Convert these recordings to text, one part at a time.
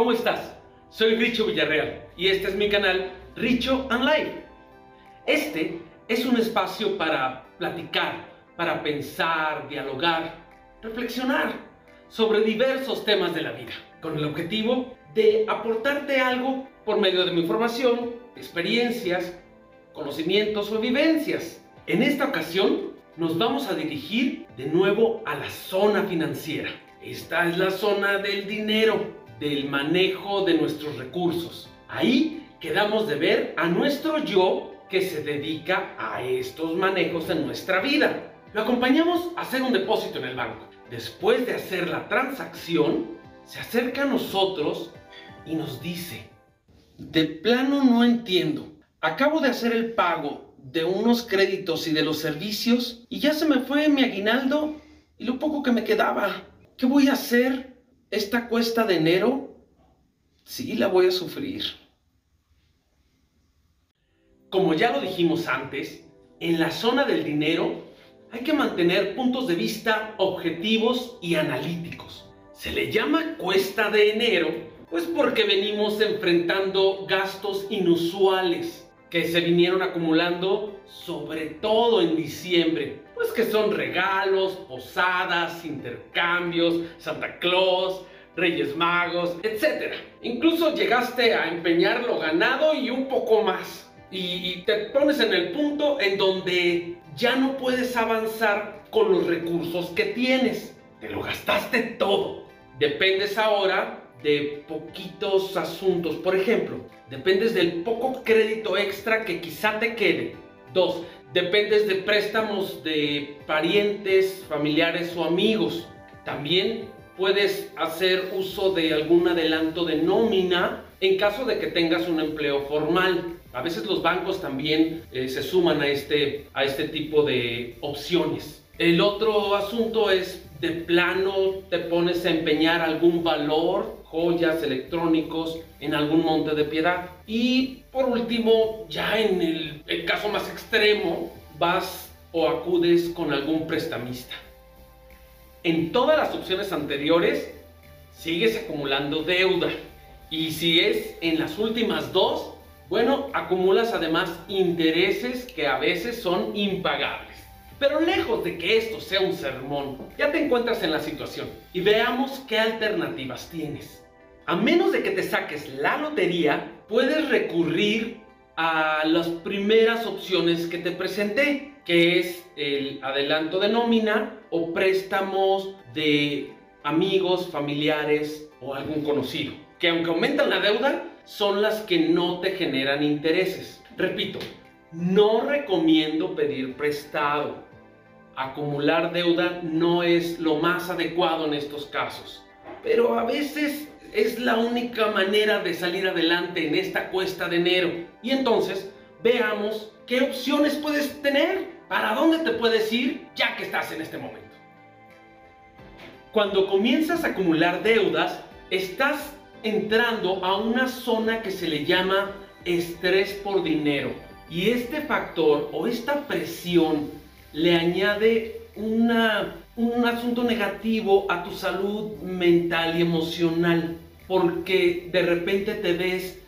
¿cómo estás? Soy Richo Villarreal y este es mi canal Richo Online. Este es un espacio para platicar, para pensar, dialogar, reflexionar sobre diversos temas de la vida, con el objetivo de aportarte algo por medio de mi información, experiencias, conocimientos o vivencias. En esta ocasión nos vamos a dirigir de nuevo a la zona financiera. Esta es la zona del dinero, del manejo de nuestros recursos. Ahí quedamos de ver a nuestro yo que se dedica a estos manejos en nuestra vida. Lo acompañamos a hacer un depósito en el banco. Después de hacer la transacción, se acerca a nosotros y nos dice, de plano no entiendo. Acabo de hacer el pago de unos créditos y de los servicios y ya se me fue mi aguinaldo y lo poco que me quedaba. ¿Qué voy a hacer? ¿Esta cuesta de enero? Sí, la voy a sufrir. Como ya lo dijimos antes, en la zona del dinero hay que mantener puntos de vista objetivos y analíticos. Se le llama cuesta de enero, pues porque venimos enfrentando gastos inusuales que se vinieron acumulando sobre todo en diciembre, pues que son regalos, posadas, intercambios, Santa Claus, Reyes Magos, etc. Incluso llegaste a empeñar lo ganado y un poco más. Y, te pones en el punto en donde ya no puedes avanzar con los recursos que tienes. Te lo gastaste todo. Dependes ahora de poquitos asuntos. Por ejemplo, dependes del poco crédito extra que quizá te quede. Dos, dependes de préstamos de parientes, familiares o amigos. También puedes hacer uso de algún adelanto de nómina en caso de que tengas un empleo formal. A veces los bancos también eh, se suman a este, a este tipo de opciones. El otro asunto es de plano te pones a empeñar algún valor, joyas, electrónicos, en algún monte de piedad. Y por último, ya en el, el caso más extremo, vas o acudes con algún prestamista. En todas las opciones anteriores, sigues acumulando deuda. Y si es en las últimas dos, bueno, acumulas además intereses que a veces son impagables. Pero lejos de que esto sea un sermón, ya te encuentras en la situación y veamos qué alternativas tienes. A menos de que te saques la lotería, puedes recurrir a las primeras opciones que te presenté, que es el adelanto de nómina o préstamos de amigos, familiares o algún conocido, que aunque aumentan la deuda, son las que no te generan intereses. Repito, no recomiendo pedir prestado acumular deuda no es lo más adecuado en estos casos. Pero a veces es la única manera de salir adelante en esta cuesta de enero. Y entonces veamos qué opciones puedes tener, para dónde te puedes ir ya que estás en este momento. Cuando comienzas a acumular deudas, estás entrando a una zona que se le llama estrés por dinero. Y este factor o esta presión le añade una, un asunto negativo a tu salud mental y emocional, porque de repente te ves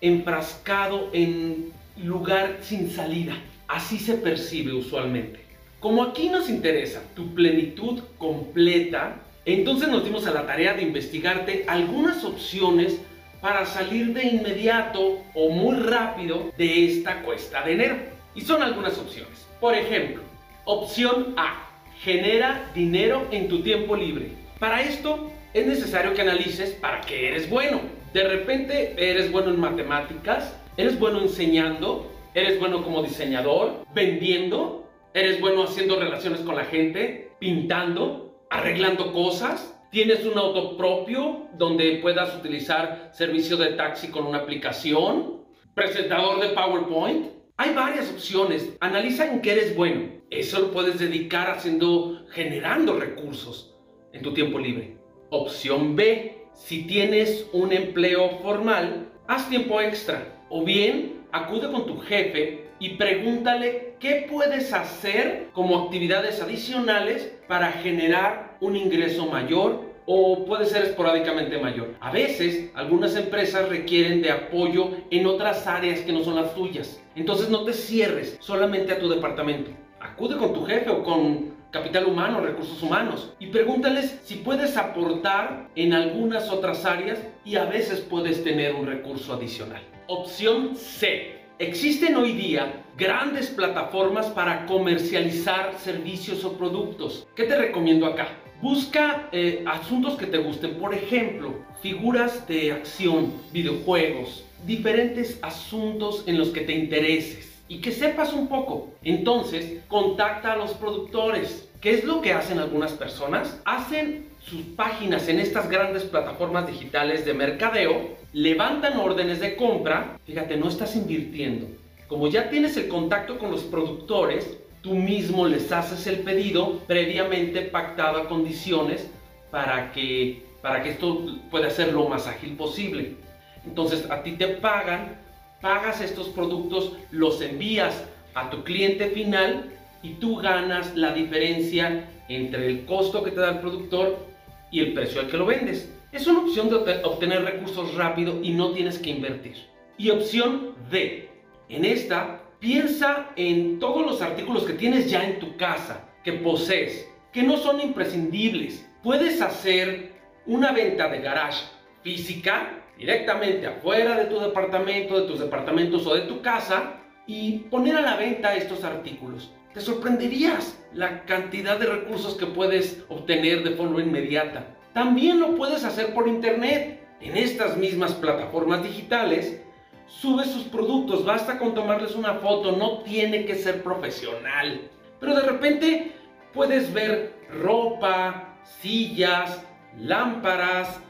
enfrascado en lugar sin salida. Así se percibe usualmente. Como aquí nos interesa tu plenitud completa, entonces nos dimos a la tarea de investigarte algunas opciones para salir de inmediato o muy rápido de esta cuesta de enero. Y son algunas opciones. Por ejemplo, Opción A. Genera dinero en tu tiempo libre. Para esto es necesario que analices para qué eres bueno. De repente eres bueno en matemáticas, eres bueno enseñando, eres bueno como diseñador, vendiendo, eres bueno haciendo relaciones con la gente, pintando, arreglando cosas. Tienes un auto propio donde puedas utilizar servicio de taxi con una aplicación, presentador de PowerPoint. Hay varias opciones. Analiza en qué eres bueno. Eso lo puedes dedicar haciendo, generando recursos en tu tiempo libre. Opción B, si tienes un empleo formal, haz tiempo extra. O bien, acude con tu jefe y pregúntale qué puedes hacer como actividades adicionales para generar un ingreso mayor o puede ser esporádicamente mayor. A veces algunas empresas requieren de apoyo en otras áreas que no son las tuyas. Entonces no te cierres solamente a tu departamento. Acude con tu jefe o con capital humano, recursos humanos, y pregúntales si puedes aportar en algunas otras áreas y a veces puedes tener un recurso adicional. Opción C. Existen hoy día grandes plataformas para comercializar servicios o productos. ¿Qué te recomiendo acá? Busca eh, asuntos que te gusten, por ejemplo, figuras de acción, videojuegos, diferentes asuntos en los que te intereses y que sepas un poco. Entonces, contacta a los productores. ¿Qué es lo que hacen algunas personas? Hacen sus páginas en estas grandes plataformas digitales de mercadeo, levantan órdenes de compra, fíjate, no estás invirtiendo. Como ya tienes el contacto con los productores, tú mismo les haces el pedido previamente pactado a condiciones para que, para que esto pueda ser lo más ágil posible. Entonces a ti te pagan, pagas estos productos, los envías a tu cliente final y tú ganas la diferencia entre el costo que te da el productor y el precio al que lo vendes. Es una opción de obtener recursos rápido y no tienes que invertir. Y opción D. En esta, piensa en todos los artículos que tienes ya en tu casa, que posees, que no son imprescindibles. Puedes hacer una venta de garage física directamente afuera de tu departamento, de tus departamentos o de tu casa y poner a la venta estos artículos. Te sorprenderías la cantidad de recursos que puedes obtener de forma inmediata. También lo puedes hacer por internet. En estas mismas plataformas digitales, sube sus productos, basta con tomarles una foto, no tiene que ser profesional. Pero de repente puedes ver ropa, sillas, lámparas,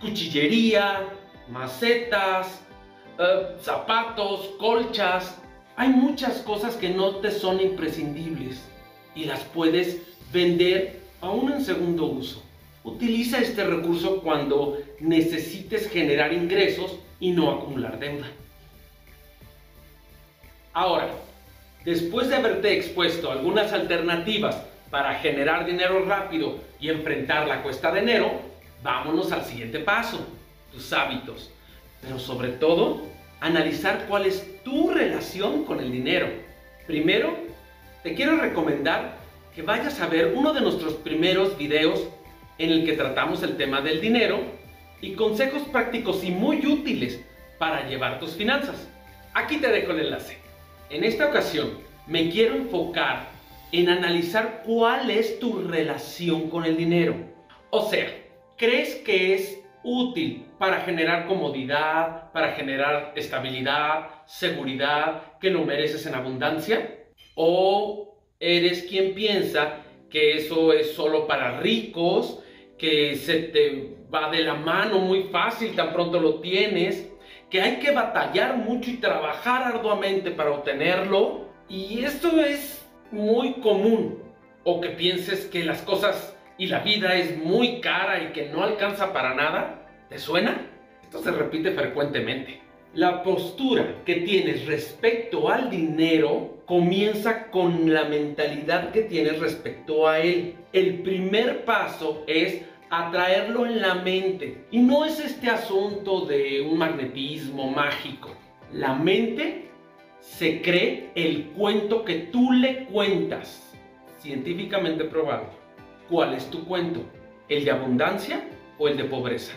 cuchillería, macetas, eh, zapatos, colchas, hay muchas cosas que no te son imprescindibles y las puedes vender aún en segundo uso. Utiliza este recurso cuando necesites generar ingresos y no acumular deuda. Ahora, después de haberte expuesto algunas alternativas para generar dinero rápido y enfrentar la cuesta de enero, vámonos al siguiente paso, tus hábitos. Pero sobre todo, analizar cuál es tu relación con el dinero. Primero, te quiero recomendar que vayas a ver uno de nuestros primeros videos en el que tratamos el tema del dinero y consejos prácticos y muy útiles para llevar tus finanzas. Aquí te dejo el enlace. En esta ocasión me quiero enfocar en analizar cuál es tu relación con el dinero. O sea, ¿crees que es útil para generar comodidad, para generar estabilidad, seguridad, que lo mereces en abundancia? ¿O eres quien piensa que eso es solo para ricos, que se te va de la mano muy fácil tan pronto lo tienes, que hay que batallar mucho y trabajar arduamente para obtenerlo? Y esto es muy común. O que pienses que las cosas y la vida es muy cara y que no alcanza para nada? ¿Te suena? Esto se repite frecuentemente. La postura que tienes respecto al dinero comienza con la mentalidad que tienes respecto a él. El primer paso es atraerlo en la mente. Y no es este asunto de un magnetismo mágico. La mente se cree el cuento que tú le cuentas. Científicamente probado. ¿Cuál es tu cuento? ¿El de abundancia o el de pobreza?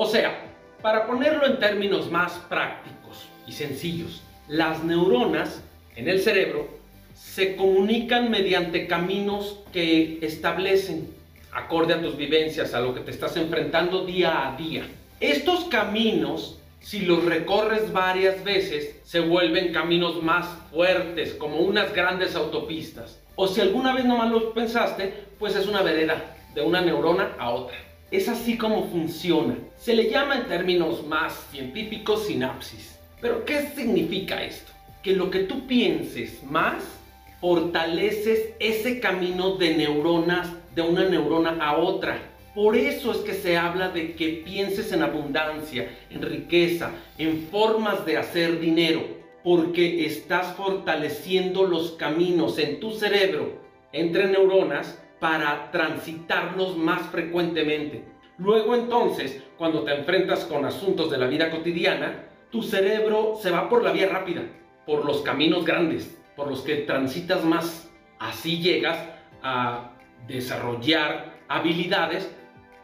O sea, para ponerlo en términos más prácticos y sencillos, las neuronas en el cerebro se comunican mediante caminos que establecen acorde a tus vivencias, a lo que te estás enfrentando día a día. Estos caminos, si los recorres varias veces, se vuelven caminos más fuertes, como unas grandes autopistas. O si alguna vez nomás lo pensaste, pues es una vereda de una neurona a otra. Es así como funciona. Se le llama en términos más científicos sinapsis. Pero ¿qué significa esto? Que lo que tú pienses más, fortaleces ese camino de neuronas de una neurona a otra. Por eso es que se habla de que pienses en abundancia, en riqueza, en formas de hacer dinero porque estás fortaleciendo los caminos en tu cerebro entre neuronas para transitarlos más frecuentemente. Luego entonces, cuando te enfrentas con asuntos de la vida cotidiana, tu cerebro se va por la vía rápida, por los caminos grandes, por los que transitas más. Así llegas a desarrollar habilidades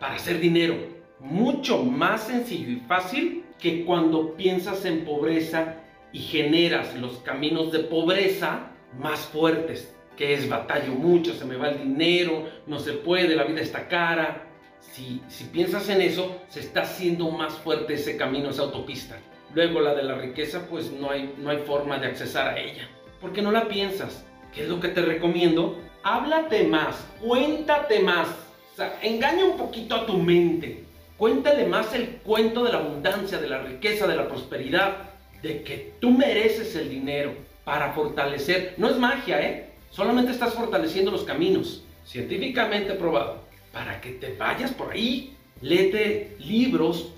para hacer dinero. Mucho más sencillo y fácil que cuando piensas en pobreza y generas los caminos de pobreza más fuertes, que es batallo mucho, se me va el dinero, no se puede, la vida está cara. Si, si piensas en eso, se está haciendo más fuerte ese camino, esa autopista. Luego la de la riqueza, pues no hay, no hay forma de accesar a ella. Porque no la piensas. ¿Qué es lo que te recomiendo? Háblate más, cuéntate más. O sea, engaña un poquito a tu mente. Cuéntale más el cuento de la abundancia, de la riqueza, de la prosperidad, de que tú mereces el dinero para fortalecer. No es magia, ¿eh? Solamente estás fortaleciendo los caminos, científicamente probado, para que te vayas por ahí. Léete libros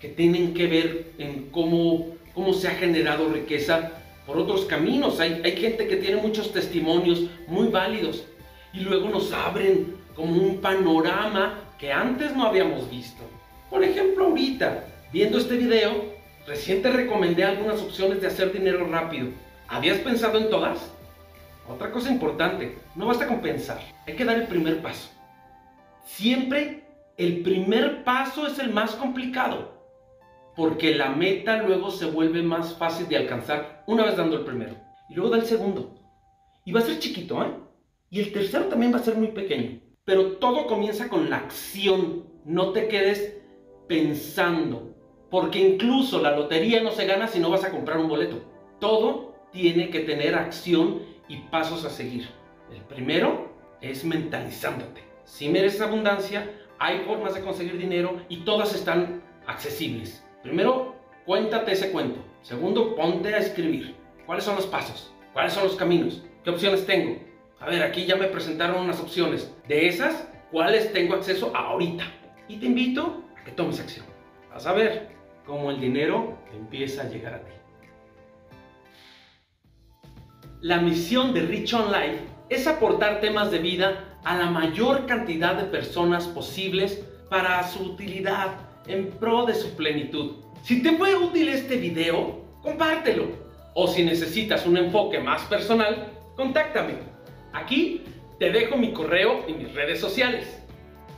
que tienen que ver en cómo, cómo se ha generado riqueza por otros caminos. Hay, hay gente que tiene muchos testimonios muy válidos y luego nos abren como un panorama que antes no habíamos visto. Por ejemplo, ahorita, viendo este video, recién te recomendé algunas opciones de hacer dinero rápido. ¿Habías pensado en todas? Otra cosa importante, no basta con pensar, hay que dar el primer paso. Siempre el primer paso es el más complicado, porque la meta luego se vuelve más fácil de alcanzar una vez dando el primero, y luego da el segundo. Y va a ser chiquito, ¿eh? Y el tercero también va a ser muy pequeño. Pero todo comienza con la acción. No te quedes pensando. Porque incluso la lotería no se gana si no vas a comprar un boleto. Todo tiene que tener acción y pasos a seguir. El primero es mentalizándote. Si mereces abundancia, hay formas de conseguir dinero y todas están accesibles. Primero, cuéntate ese cuento. Segundo, ponte a escribir. ¿Cuáles son los pasos? ¿Cuáles son los caminos? ¿Qué opciones tengo? A ver, aquí ya me presentaron unas opciones. De esas, ¿cuáles tengo acceso ahorita? Y te invito a que tomes acción. A ver cómo el dinero empieza a llegar a ti. La misión de Rich Online es aportar temas de vida a la mayor cantidad de personas posibles para su utilidad en pro de su plenitud. Si te fue útil este video, compártelo. O si necesitas un enfoque más personal, contáctame. Aquí te dejo mi correo y mis redes sociales.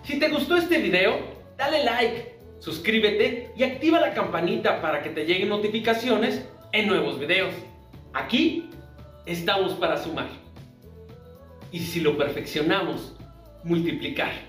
Si te gustó este video, dale like, suscríbete y activa la campanita para que te lleguen notificaciones en nuevos videos. Aquí estamos para sumar. Y si lo perfeccionamos, multiplicar.